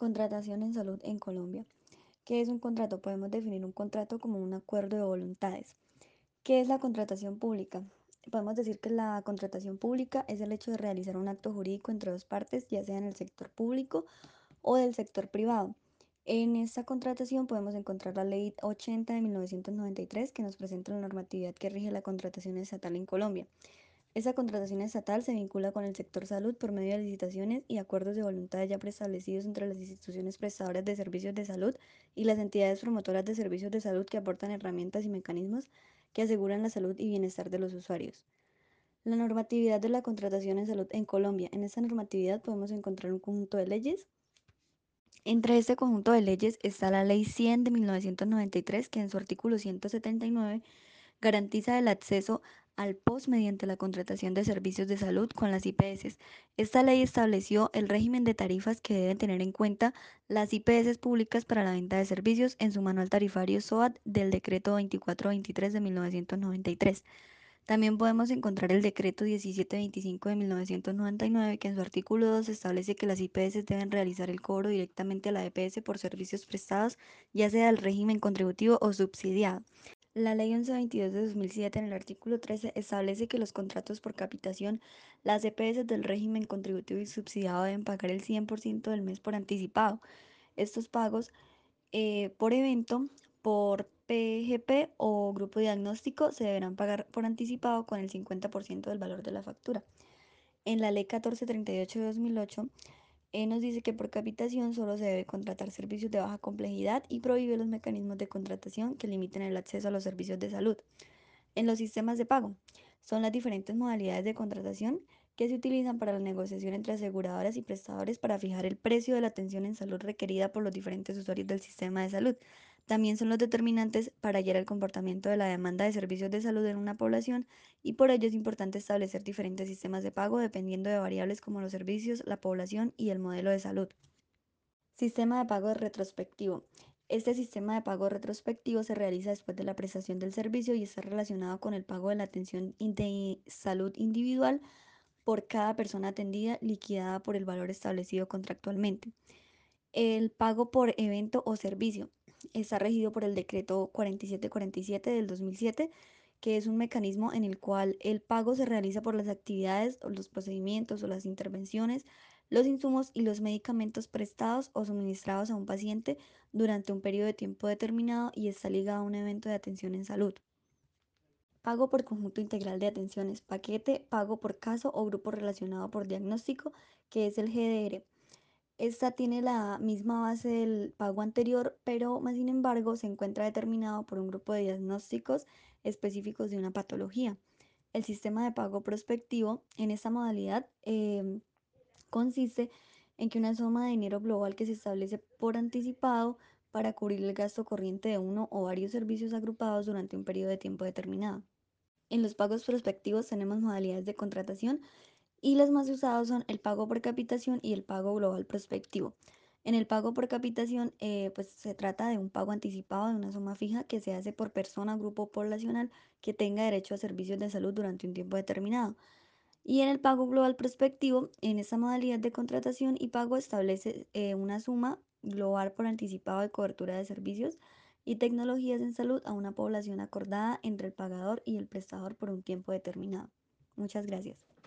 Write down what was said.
Contratación en salud en Colombia. ¿Qué es un contrato? Podemos definir un contrato como un acuerdo de voluntades. ¿Qué es la contratación pública? Podemos decir que la contratación pública es el hecho de realizar un acto jurídico entre dos partes, ya sea en el sector público o del sector privado. En esta contratación podemos encontrar la Ley 80 de 1993 que nos presenta la normatividad que rige la contratación estatal en Colombia. Esa contratación estatal se vincula con el sector salud por medio de licitaciones y acuerdos de voluntad ya preestablecidos entre las instituciones prestadoras de servicios de salud y las entidades promotoras de servicios de salud que aportan herramientas y mecanismos que aseguran la salud y bienestar de los usuarios. La normatividad de la contratación en salud en Colombia. En esta normatividad podemos encontrar un conjunto de leyes. Entre este conjunto de leyes está la Ley 100 de 1993, que en su artículo 179 garantiza el acceso al POS mediante la contratación de servicios de salud con las IPS. Esta ley estableció el régimen de tarifas que deben tener en cuenta las IPS públicas para la venta de servicios en su manual tarifario SOAT del decreto 2423 de 1993. También podemos encontrar el decreto 1725 de 1999 que en su artículo 2 establece que las IPS deben realizar el cobro directamente a la EPS por servicios prestados, ya sea del régimen contributivo o subsidiado. La Ley 1122 de 2007 en el artículo 13 establece que los contratos por capitación, las EPS del régimen contributivo y subsidiado deben pagar el 100% del mes por anticipado. Estos pagos eh, por evento, por PGP o grupo diagnóstico se deberán pagar por anticipado con el 50% del valor de la factura. En la Ley 1438 de 2008 eh, nos dice que por capitación solo se debe contratar servicios de baja complejidad y prohíbe los mecanismos de contratación que limiten el acceso a los servicios de salud. En los sistemas de pago son las diferentes modalidades de contratación que se utilizan para la negociación entre aseguradoras y prestadores para fijar el precio de la atención en salud requerida por los diferentes usuarios del sistema de salud. También son los determinantes para hallar el comportamiento de la demanda de servicios de salud en una población y por ello es importante establecer diferentes sistemas de pago dependiendo de variables como los servicios, la población y el modelo de salud. Sistema de pago retrospectivo. Este sistema de pago retrospectivo se realiza después de la prestación del servicio y está relacionado con el pago de la atención de salud individual por cada persona atendida liquidada por el valor establecido contractualmente. El pago por evento o servicio está regido por el decreto 4747 del 2007, que es un mecanismo en el cual el pago se realiza por las actividades los procedimientos o las intervenciones, los insumos y los medicamentos prestados o suministrados a un paciente durante un periodo de tiempo determinado y está ligado a un evento de atención en salud. Pago por conjunto integral de atenciones, paquete, pago por caso o grupo relacionado por diagnóstico, que es el GDR. Esta tiene la misma base del pago anterior, pero más sin embargo se encuentra determinado por un grupo de diagnósticos específicos de una patología. El sistema de pago prospectivo en esta modalidad em, consiste en que una suma de dinero global que se establece por anticipado para cubrir el gasto corriente de uno o varios servicios agrupados durante un periodo de tiempo determinado. En los pagos prospectivos tenemos modalidades de contratación y los más usados son el pago por capitación y el pago global prospectivo. En el pago por capitación, eh, pues se trata de un pago anticipado de una suma fija que se hace por persona grupo poblacional que tenga derecho a servicios de salud durante un tiempo determinado. Y en el pago global prospectivo, en esta modalidad de contratación y pago establece eh, una suma global por anticipado de cobertura de servicios y tecnologías en salud a una población acordada entre el pagador y el prestador por un tiempo determinado. Muchas gracias.